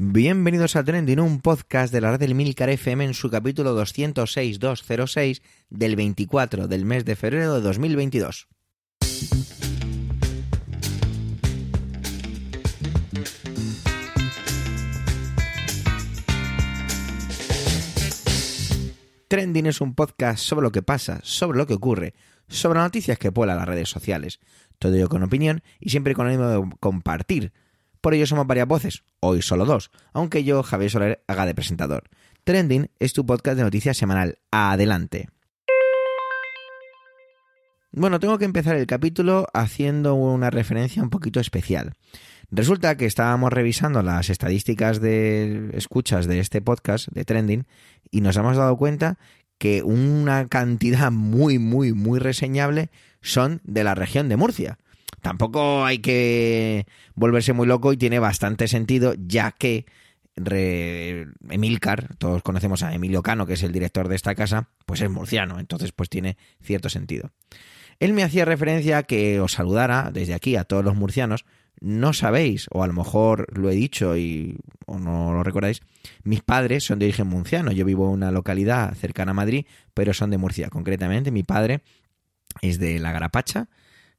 Bienvenidos a Trending, un podcast de la red del Milcar FM en su capítulo 206-206 del 24 del mes de febrero de 2022. Trending es un podcast sobre lo que pasa, sobre lo que ocurre, sobre noticias que pueblan las redes sociales. Todo ello con opinión y siempre con el ánimo de compartir. Por ello somos varias voces, hoy solo dos, aunque yo, Javier Soler, haga de presentador. Trending es tu podcast de noticias semanal. Adelante. Bueno, tengo que empezar el capítulo haciendo una referencia un poquito especial. Resulta que estábamos revisando las estadísticas de escuchas de este podcast de Trending y nos hemos dado cuenta que una cantidad muy, muy, muy reseñable son de la región de Murcia. Tampoco hay que volverse muy loco y tiene bastante sentido, ya que Emilcar, todos conocemos a Emilio Cano, que es el director de esta casa, pues es murciano, entonces pues tiene cierto sentido. Él me hacía referencia a que os saludara desde aquí a todos los murcianos. No sabéis, o a lo mejor lo he dicho y o no lo recordáis, mis padres son de origen murciano. Yo vivo en una localidad cercana a Madrid, pero son de Murcia. Concretamente, mi padre es de La Garapacha,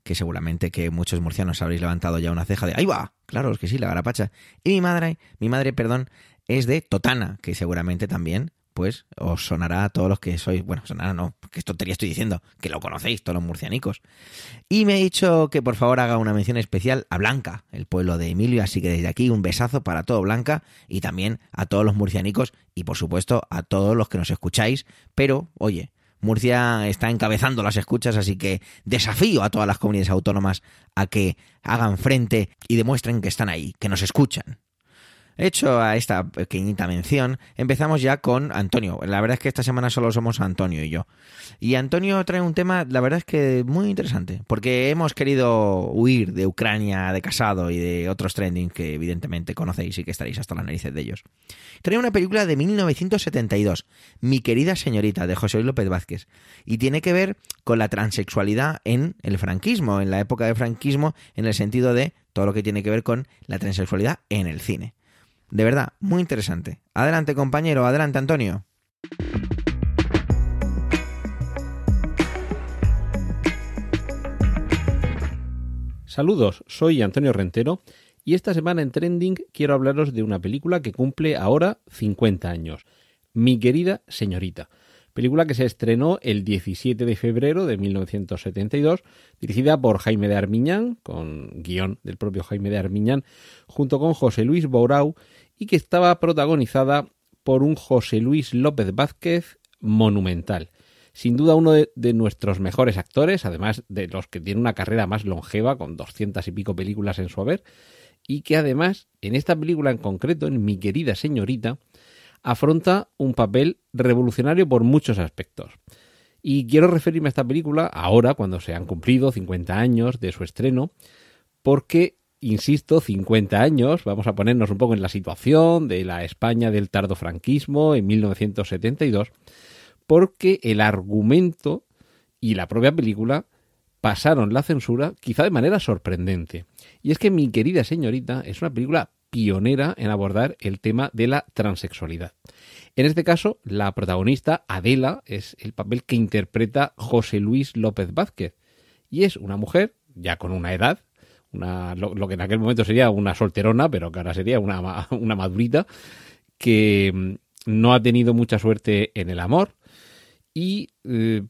que seguramente que muchos murcianos habréis levantado ya una ceja de ahí va, claro, es que sí, La Garapacha. Y mi madre, mi madre, perdón, es de Totana, que seguramente también pues os sonará a todos los que sois, bueno, sonará no, porque esto tontería estoy diciendo, que lo conocéis, todos los murcianicos. Y me ha dicho que por favor haga una mención especial a Blanca, el pueblo de Emilio, así que desde aquí un besazo para todo Blanca y también a todos los murcianicos y por supuesto a todos los que nos escucháis, pero oye, Murcia está encabezando las escuchas, así que desafío a todas las comunidades autónomas a que hagan frente y demuestren que están ahí, que nos escuchan. Hecho a esta pequeñita mención, empezamos ya con Antonio. La verdad es que esta semana solo somos Antonio y yo. Y Antonio trae un tema, la verdad es que muy interesante, porque hemos querido huir de Ucrania, de Casado y de otros trending que evidentemente conocéis y que estaréis hasta las narices de ellos. Trae una película de 1972, Mi querida señorita, de José Luis López Vázquez, y tiene que ver con la transexualidad en el franquismo, en la época del franquismo, en el sentido de todo lo que tiene que ver con la transexualidad en el cine. De verdad, muy interesante. Adelante compañero, adelante Antonio. Saludos, soy Antonio Rentero y esta semana en Trending quiero hablaros de una película que cumple ahora 50 años. Mi querida señorita. Película que se estrenó el 17 de febrero de 1972, dirigida por Jaime de Armiñán, con guion del propio Jaime de Armiñán, junto con José Luis Bourau y que estaba protagonizada por un José Luis López Vázquez monumental. Sin duda uno de, nuestros mejores actores, además de los que tiene una carrera más longeva, con doscientas y pico películas en su haber, y que además, en esta película en concreto, en Mi querida señorita, afronta un papel revolucionario por muchos aspectos. Y quiero referirme a esta película ahora, cuando se han cumplido 50 años de su estreno, porque insisto, 50 años, vamos a ponernos un poco en la situación de la España del tardofranquismo en 1972, porque el argumento y la propia película pasaron la censura quizá de manera sorprendente. Y es que mi querida señorita es una película pionera en abordar el tema de la transexualidad. En este caso, la protagonista, Adela, es el papel que interpreta José Luis López Vázquez. Y es una mujer, ya con una edad, lo, que en aquel momento sería una solterona, pero que ahora sería una, una madurita, que mm, no ha tenido mucha suerte en el amor. Y eh,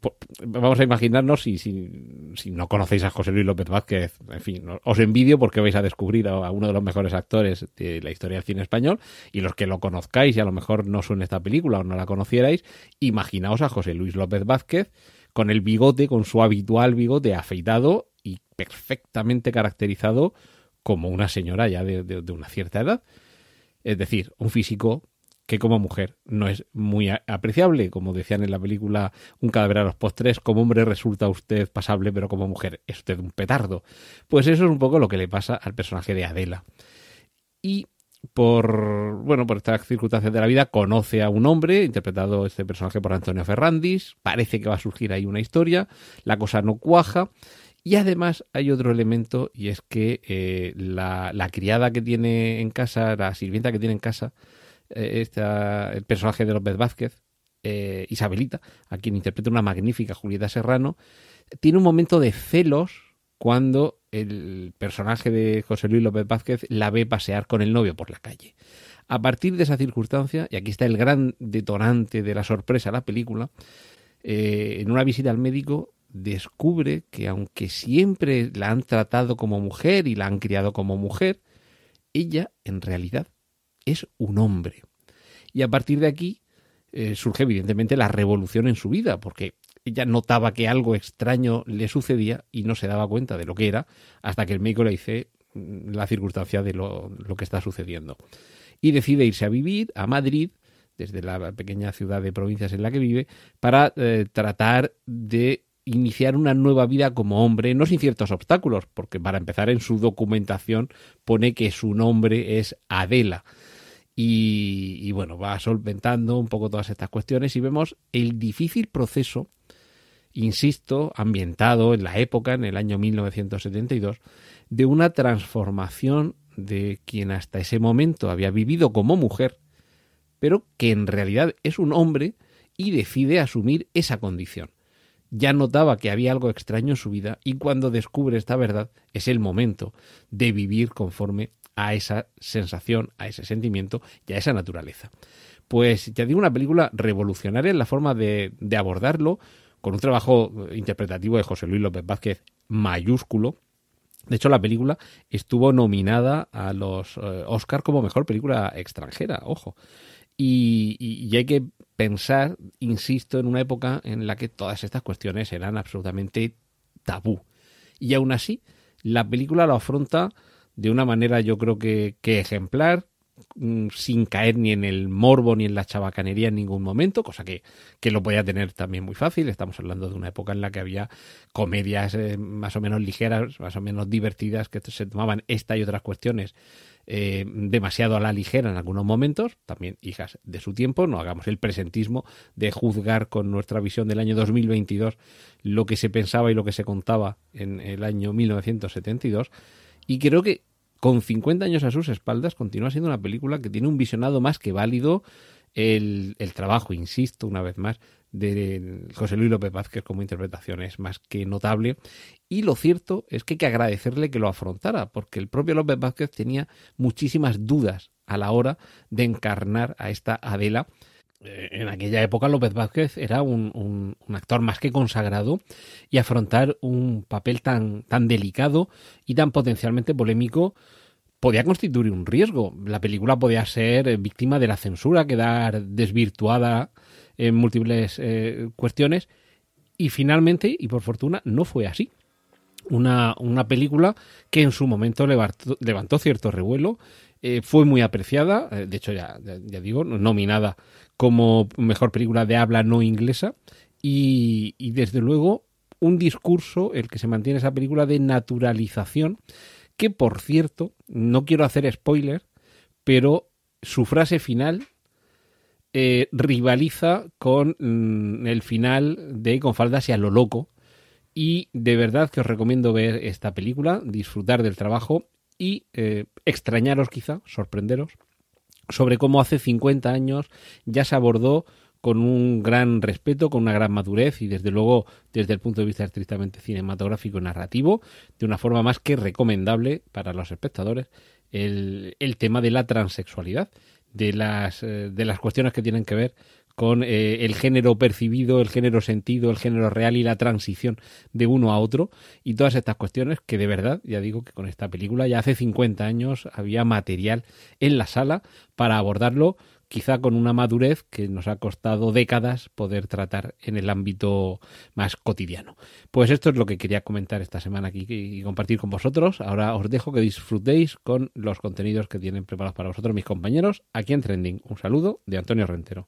vamos a imaginarnos, si, si, no conocéis a José Luis López Vázquez, en fin, os envidio porque vais a descubrir a, uno de los mejores actores de la historia del cine español. Y los que lo conozcáis y a lo mejor no son esta película o no la conocierais, imaginaos a José Luis López Vázquez con el bigote, con su habitual bigote afeitado y perfectamente caracterizado como una señora ya de, una cierta edad. Es decir, un físico que como mujer no es muy apreciable, como decían en la película Un cadáver a los postres, como hombre resulta usted pasable, pero como mujer es usted un petardo. Pues eso es un poco lo que le pasa al personaje de Adela. Y por bueno, por estas circunstancias de la vida, conoce a un hombre, interpretado este personaje por Antonio Ferrandis, parece que va a surgir ahí una historia, la cosa no cuaja, Y además hay otro elemento y es que eh, la, la, criada que tiene en casa, la sirvienta que tiene en casa, eh, el personaje de López Vázquez, eh, Isabelita, a quien interpreta una magnífica Julieta Serrano, tiene un momento de celos cuando el personaje de José Luis López Vázquez la ve pasear con el novio por la calle. A partir de esa circunstancia, y aquí está el gran detonante de la sorpresa de la película, eh, en una visita al médico descubre que aunque siempre la han tratado como mujer y la han criado como mujer, ella en realidad es un hombre. Y a partir de aquí eh, surge evidentemente la revolución en su vida, porque ella notaba que algo extraño le sucedía y no se daba cuenta de lo que era hasta que el médico le dice mm, la circunstancia de lo, que está sucediendo. Y decide irse a vivir a Madrid, desde la pequeña ciudad de provincias en la que vive, para eh, tratar de iniciar una nueva vida como hombre, no sin ciertos obstáculos, porque para empezar en su documentación pone que su nombre es Adela. Y, bueno, va solventando un poco todas estas cuestiones y vemos el difícil proceso, insisto, ambientado en la época, en el año 1972, de una transformación de quien hasta ese momento había vivido como mujer, pero que en realidad es un hombre y decide asumir esa condición. Ya notaba que había algo extraño en su vida y cuando descubre esta verdad es el momento de vivir conforme a esa sensación, a ese sentimiento y a esa naturaleza. Pues ya digo, una película revolucionaria en la forma de, abordarlo, con un trabajo interpretativo de José Luis López Vázquez mayúsculo, de hecho, la película estuvo nominada a los eh, como mejor película extranjera, ojo. Y, y, hay que pensar, insisto, en una época en la que todas estas cuestiones eran absolutamente tabú. Y aún así, la película lo afronta de una manera yo creo que, ejemplar, mm, sin caer ni en el morbo ni en la chabacanería en ningún momento, cosa que, que, lo podía tener también muy fácil. Estamos hablando de una época en la que había comedias eh, más o menos ligeras, más o menos divertidas, que se tomaban esta y otras cuestiones eh, demasiado a la ligera en algunos momentos, también hijas de su tiempo, no hagamos el presentismo de juzgar con nuestra visión del año 2022 lo que se pensaba y lo que se contaba en el año 1972. Y creo que con 50 años a sus espaldas, continúa siendo una película que tiene un visionado más que válido. El, trabajo, insisto, una vez más, de José Luis López Vázquez como interpretación es más que notable. Y lo cierto es que hay que agradecerle que lo afrontara, porque el propio López Vázquez tenía muchísimas dudas a la hora de encarnar a esta Adela en aquella época López Vázquez era un, actor más que consagrado y afrontar un papel tan, tan delicado y tan potencialmente polémico podía constituir un riesgo. La película podía ser víctima de la censura, quedar desvirtuada en múltiples eh, cuestiones y finalmente, y por fortuna, no fue así. Una, una película que en su momento levantó, cierto revuelo, eh, fue muy apreciada, de hecho ya, ya, digo, nominada como mejor película de habla no inglesa y, desde luego un discurso, el que se mantiene esa película de naturalización, que por cierto, no quiero hacer spoiler, pero su frase final eh, rivaliza con mm, el final de Con faldas y a lo loco. Y de verdad que os recomiendo ver esta película, disfrutar del trabajo y eh, extrañaros quizá, sorprenderos sobre cómo hace 50 años ya se abordó con un gran respeto, con una gran madurez y desde luego desde el punto de vista estrictamente cinematográfico y narrativo, de una forma más que recomendable para los espectadores, el, el tema de la transexualidad, de las, eh, de las cuestiones que tienen que ver con eh, el género percibido, el género sentido, el género real y la transición de uno a otro y todas estas cuestiones que de verdad, ya digo que con esta película ya hace 50 años había material en la sala para abordarlo quizá con una madurez que nos ha costado décadas poder tratar en el ámbito más cotidiano. Pues esto es lo que quería comentar esta semana aquí y compartir con vosotros. Ahora os dejo que disfrutéis con los contenidos que tienen preparados para vosotros mis compañeros aquí en Trending. Un saludo de Antonio Rentero.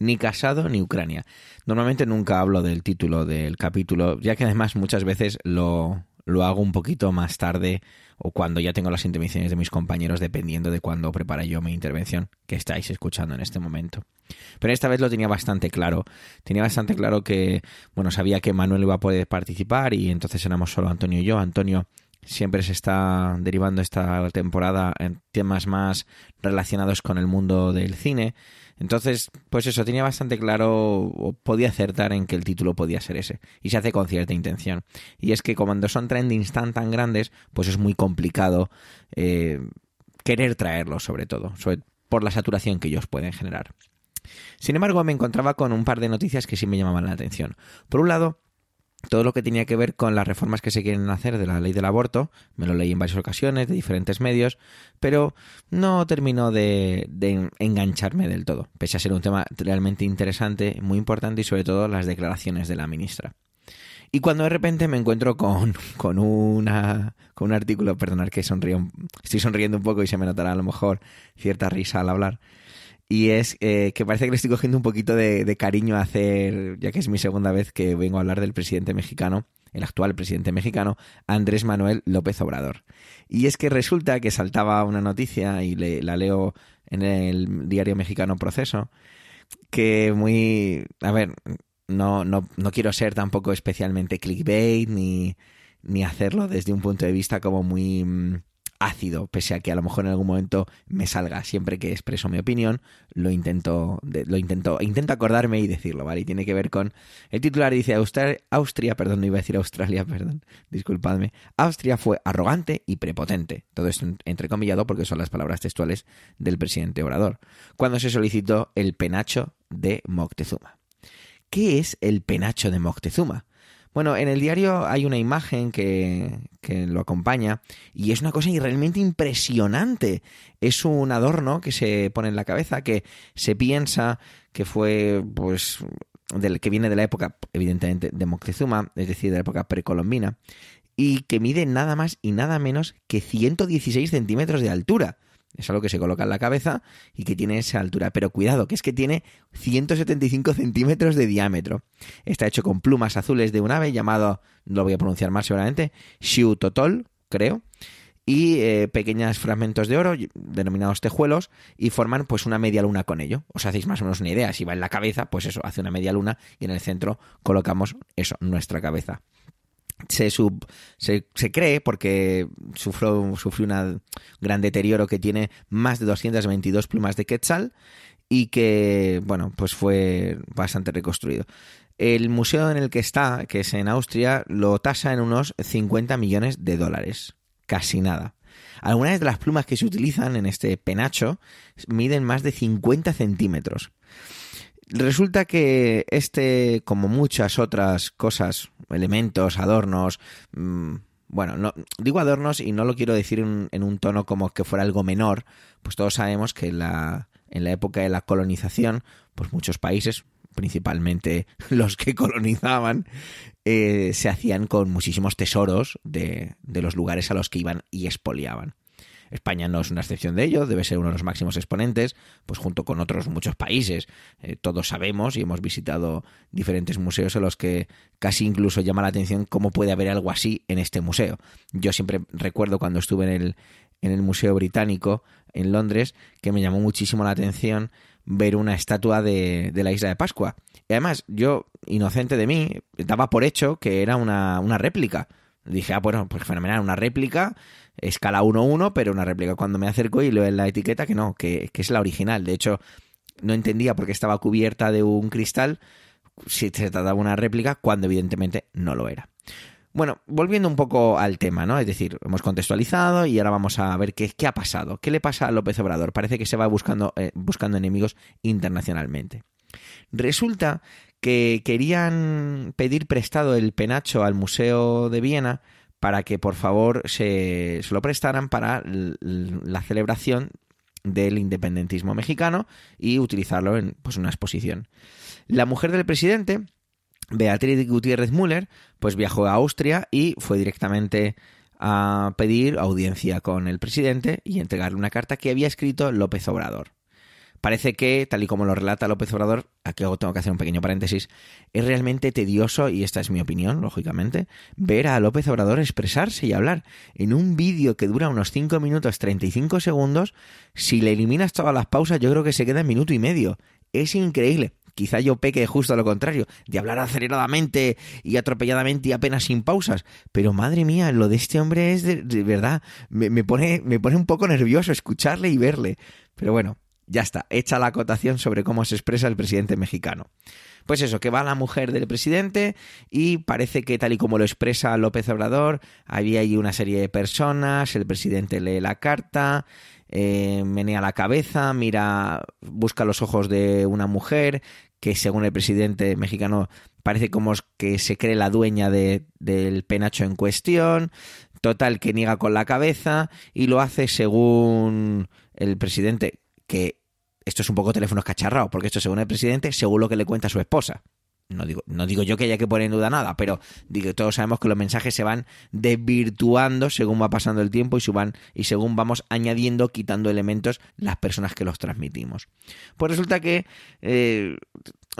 Ni casado ni Ucrania. Normalmente nunca hablo del título del capítulo, ya que además muchas veces lo, lo hago un poquito más tarde o cuando ya tengo las intervenciones de mis compañeros, dependiendo de cuándo prepara yo mi intervención que estáis escuchando en este momento. Pero esta vez lo tenía bastante claro. Tenía bastante claro que, bueno, sabía que Manuel iba a poder participar y entonces éramos solo Antonio y yo. Antonio siempre se está derivando esta temporada en temas más relacionados con el mundo del cine. Entonces, pues eso, tenía bastante claro, o podía acertar en que el título podía ser ese. Y se hace con cierta intención. Y es que cuando son trendings tan tan grandes, pues es muy complicado eh, querer traerlos, sobre todo, por la saturación que ellos pueden generar. Sin embargo, me encontraba con un par de noticias que sí me llamaban la atención. Por un lado, todo lo que tenía que ver con las reformas que se quieren hacer de la ley del aborto, me lo leí en varias ocasiones, de diferentes medios, pero no terminó de, engancharme del todo, pese a ser un tema realmente interesante, muy importante y sobre todo las declaraciones de la ministra. Y cuando de repente me encuentro con, con, una, con un artículo, perdonar que sonrío, estoy sonriendo un poco y se me notará a lo mejor cierta risa al hablar, y es eh, que parece que le estoy cogiendo un poquito de, cariño a hacer, ya que es mi segunda vez que vengo a hablar del presidente mexicano, el actual presidente mexicano, Andrés Manuel López Obrador. Y es que resulta que saltaba una noticia, y la leo en el diario mexicano Proceso, que muy... A ver, no, no, no quiero ser tampoco especialmente clickbait, ni, ni hacerlo desde un punto de vista como muy mm, ácido, pese a que a lo mejor en algún momento me salga. Siempre que expreso mi opinión, lo intento, lo intento, intento acordarme y decirlo, ¿vale? Y tiene que ver con. El titular dice Austria, perdón, no iba a decir Australia, perdón, disculpadme. Austria fue arrogante y prepotente. Todo esto entrecomillado porque son las palabras textuales del presidente Obrador. Cuando se solicitó el penacho de Moctezuma. ¿Qué es el penacho de Moctezuma? Bueno, en el diario hay una imagen que, que, lo acompaña y es una cosa realmente impresionante. Es un adorno que se pone en la cabeza que se piensa que fue, pues, del, que viene de la época, evidentemente, de Moctezuma, es decir, de la época precolombina, y que mide nada más y nada menos que 116 centímetros de altura. Es algo que se coloca en la cabeza y que tiene esa altura. Pero cuidado, que es que tiene 175 centímetros de diámetro. Está hecho con plumas azules de un ave llamado, no lo voy a pronunciar más seguramente, Xiutotol, creo. Y eh, pequeños fragmentos de oro, denominados tejuelos, y forman pues una media luna con ello. Os hacéis más o menos una idea. Si va en la cabeza, pues eso, hace una media luna y en el centro colocamos eso, nuestra cabeza se, sub, se, se, cree, porque sufrió, sufrió un gran deterioro que tiene más de 222 plumas de quetzal y que, bueno, pues fue bastante reconstruido. El museo en el que está, que es en Austria, lo tasa en unos 50 millones de dólares. Casi nada. Algunas de las plumas que se utilizan en este penacho miden más de 50 centímetros. Resulta que este, como muchas otras cosas, elementos, adornos, mm, bueno, no, digo adornos y no lo quiero decir en, un tono como que fuera algo menor, pues todos sabemos que la, en la época de la colonización, pues muchos países, principalmente los que colonizaban, eh, se hacían con muchísimos tesoros de, de los lugares a los que iban y expoliaban. España no es una excepción de ello, debe ser uno de los máximos exponentes, pues junto con otros muchos países. Eh, todos sabemos y hemos visitado diferentes museos en los que casi incluso llama la atención cómo puede haber algo así en este museo. Yo siempre recuerdo cuando estuve en el, en el Museo Británico en Londres que me llamó muchísimo la atención ver una estatua de, de la isla de Pascua. Y además, yo, inocente de mí, daba por hecho que era una, una réplica. Dije, ah, bueno, pues fenomenal, una réplica escala 1-1, pero una réplica. Cuando me acerco y leo en la etiqueta que no, que, es la original. De hecho, no entendía por qué estaba cubierta de un cristal si se trataba de una réplica, cuando evidentemente no lo era. Bueno, volviendo un poco al tema, ¿no? Es decir, hemos contextualizado y ahora vamos a ver qué, qué ha pasado. ¿Qué le pasa a López Obrador? Parece que se va buscando, eh, buscando enemigos internacionalmente. Resulta que querían pedir prestado el penacho al Museo de Viena para que por favor se, lo prestaran para la celebración del independentismo mexicano y utilizarlo en pues, una exposición. La mujer del presidente, Beatriz Gutiérrez Müller, pues viajó a Austria y fue directamente a pedir audiencia con el presidente y entregarle una carta que había escrito López Obrador. Parece que, tal y como lo relata López Obrador, aquí tengo que hacer un pequeño paréntesis, es realmente tedioso, y esta es mi opinión, lógicamente, ver a López Obrador expresarse y hablar. En un vídeo que dura unos 5 minutos 35 segundos, si le eliminas todas las pausas, yo creo que se queda en minuto y medio. Es increíble. Quizá yo peque justo a lo contrario, de hablar aceleradamente y atropelladamente y apenas sin pausas. Pero madre mía, lo de este hombre es de, verdad, me, pone, me pone un poco nervioso escucharle y verle. Pero bueno, ya está, hecha la acotación sobre cómo se expresa el presidente mexicano. Pues eso, que va la mujer del presidente y parece que tal y como lo expresa López Obrador, había ahí una serie de personas, el presidente lee la carta, eh, menea la cabeza, mira, busca los ojos de una mujer que según el presidente mexicano parece como que se cree la dueña de, del penacho en cuestión, total que niega con la cabeza y lo hace según el presidente, que esto es un poco teléfono escacharrado, porque esto según el presidente, según lo que le cuenta su esposa. No digo, no digo yo que haya que poner en duda nada, pero digo, todos sabemos que los mensajes se van desvirtuando según va pasando el tiempo y, suban, y según vamos añadiendo, quitando elementos las personas que los transmitimos. Pues resulta que eh,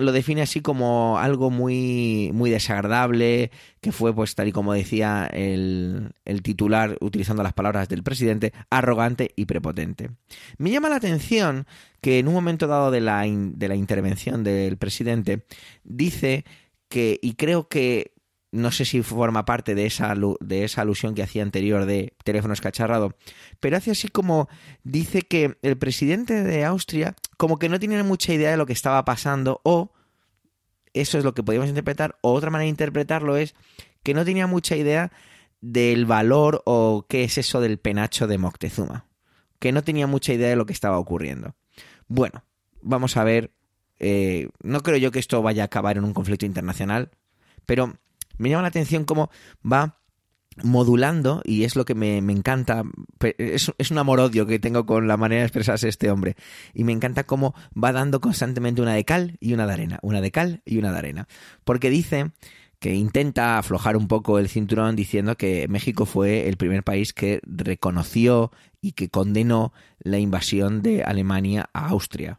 lo define así como algo muy, muy desagradable, que fue, pues tal y como decía el, el titular, utilizando las palabras del presidente, arrogante y prepotente. Me llama la atención que en un momento dado de la, de la intervención del presidente dice que, y creo que no sé si forma parte de esa, de esa alusión que hacía anterior de teléfono escacharrado, pero hace así como dice que el presidente de Austria como que no tenía mucha idea de lo que estaba pasando o eso es lo que podríamos interpretar, o otra manera de interpretarlo es que no tenía mucha idea del valor o qué es eso del penacho de Moctezuma, que no tenía mucha idea de lo que estaba ocurriendo. Bueno, vamos a ver, eh, no creo yo que esto vaya a acabar en un conflicto internacional, pero me llama la atención cómo va modulando, y es lo que me, encanta, es, es, un amor-odio que tengo con la manera de expresarse este hombre, y me encanta cómo va dando constantemente una de cal y una de arena, una de cal y una de arena, porque dice que intenta aflojar un poco el cinturón diciendo que México fue el primer país que reconoció y que condenó la invasión de Alemania a Austria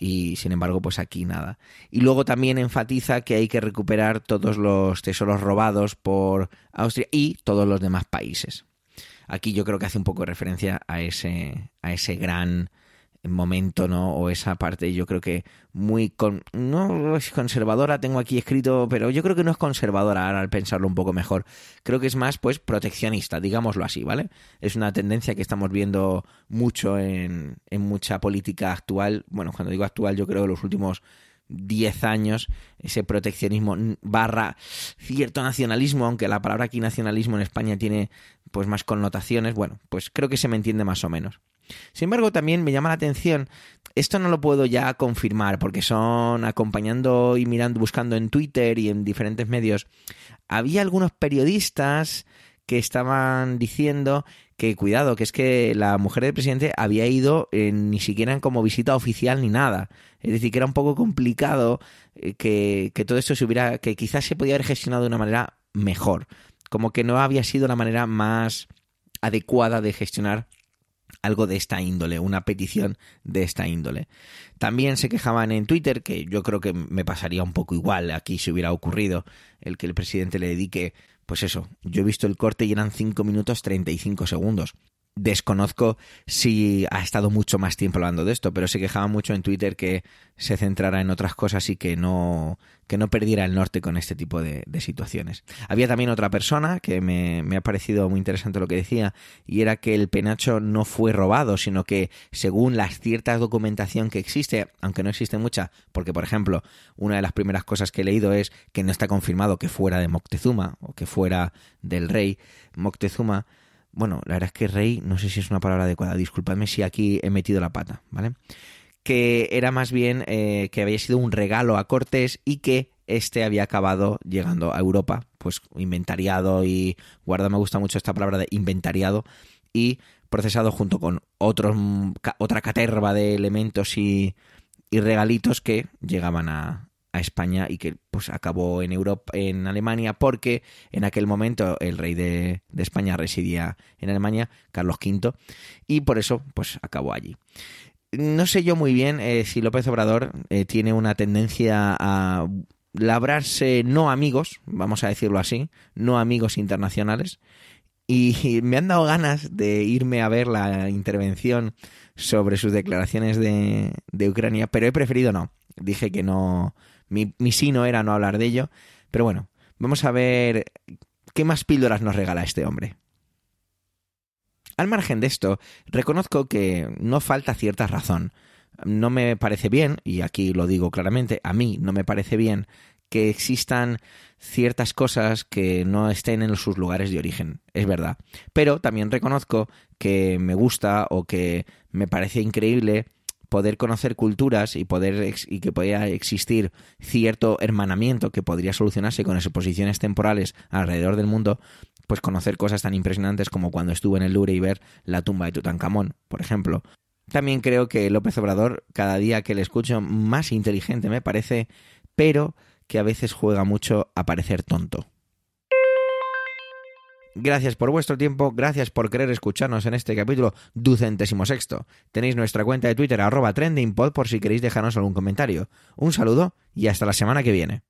y sin embargo pues aquí nada. Y luego también enfatiza que hay que recuperar todos los tesoros robados por Austria y todos los demás países. Aquí yo creo que hace un poco de referencia a ese, a ese gran momento, ¿no? O esa parte, yo creo que muy con, no es conservadora, tengo aquí escrito, pero yo creo que no es conservadora ahora al pensarlo un poco mejor. Creo que es más, pues, proteccionista, digámoslo así, ¿vale? Es una tendencia que estamos viendo mucho en, en mucha política actual. Bueno, cuando digo actual, yo creo que los últimos 10 años ese proteccionismo barra cierto nacionalismo, aunque la palabra aquí nacionalismo en España tiene pues más connotaciones, bueno, pues creo que se me entiende más o menos. Sin embargo, también me llama la atención, esto no lo puedo ya confirmar porque son acompañando y mirando, buscando en Twitter y en diferentes medios, había algunos periodistas que estaban diciendo que cuidado, que es que la mujer del presidente había ido ni siquiera como visita oficial ni nada. Es decir, que era un poco complicado eh, que, que todo esto se hubiera, que quizás se podía haber gestionado de una manera mejor. Como que no había sido la manera más adecuada de gestionar algo de esta índole, una petición de esta índole. También se quejaban en Twitter, que yo creo que me pasaría un poco igual aquí si hubiera ocurrido el que el presidente le dedique, pues eso, yo he visto el corte y eran 5 minutos 35 segundos. Desconozco si ha estado mucho más tiempo hablando de esto, pero se quejaba mucho en Twitter que se centrara en otras cosas y que no, que no perdiera el norte con este tipo de, situaciones. Había también otra persona que me, me, ha parecido muy interesante lo que decía, y era que el penacho no fue robado, sino que según la cierta documentación que existe, aunque no existe mucha, porque por ejemplo, una de las primeras cosas que he leído es que no está confirmado que fuera de Moctezuma o que fuera del rey Moctezuma, bueno, la verdad es que rey, no sé si es una palabra adecuada, disculpadme si aquí he metido la pata, ¿vale? Que era más bien eh, que había sido un regalo a Cortés y que este había acabado llegando a Europa, pues inventariado y, guarda, me gusta mucho esta palabra de inventariado y procesado junto con otros, otra caterva de elementos y regalitos que llegaban a, a España y que pues acabó en Europa, en Alemania, porque en aquel momento el rey de, de, España residía en Alemania, Carlos V, y por eso pues acabó allí. no sé yo muy bien eh, si López Obrador eh, tiene una tendencia a labrarse no amigos, vamos a decirlo así, no amigos internacionales. Y me han dado ganas de irme a ver la intervención sobre sus declaraciones de, de Ucrania, pero he preferido no. Dije que no, mi, mi sí no era no hablar de ello. Pero bueno, vamos a ver qué más píldoras nos regala este hombre. Al margen de esto, reconozco que no falta cierta razón. No me parece bien, y aquí lo digo claramente, a mí no me parece bien que existan ciertas cosas que no estén en sus lugares de origen, es verdad. Pero también reconozco que me gusta o que me parece increíble poder conocer culturas y poder y que pueda existir cierto hermanamiento que podría solucionarse con exposiciones temporales alrededor del mundo, pues conocer cosas tan impresionantes como cuando estuve en el Louvre y ver la tumba de Tutankamón, por ejemplo. También creo que López Obrador, cada día que le escucho, más inteligente me parece, pero que a veces juega mucho a parecer tonto. Gracias por vuestro tiempo, gracias por querer escucharnos en este capítulo ducentésimo sexto. Tenéis nuestra cuenta de Twitter arroba trendingpod por si queréis dejarnos algún comentario. Un saludo y hasta la semana que viene.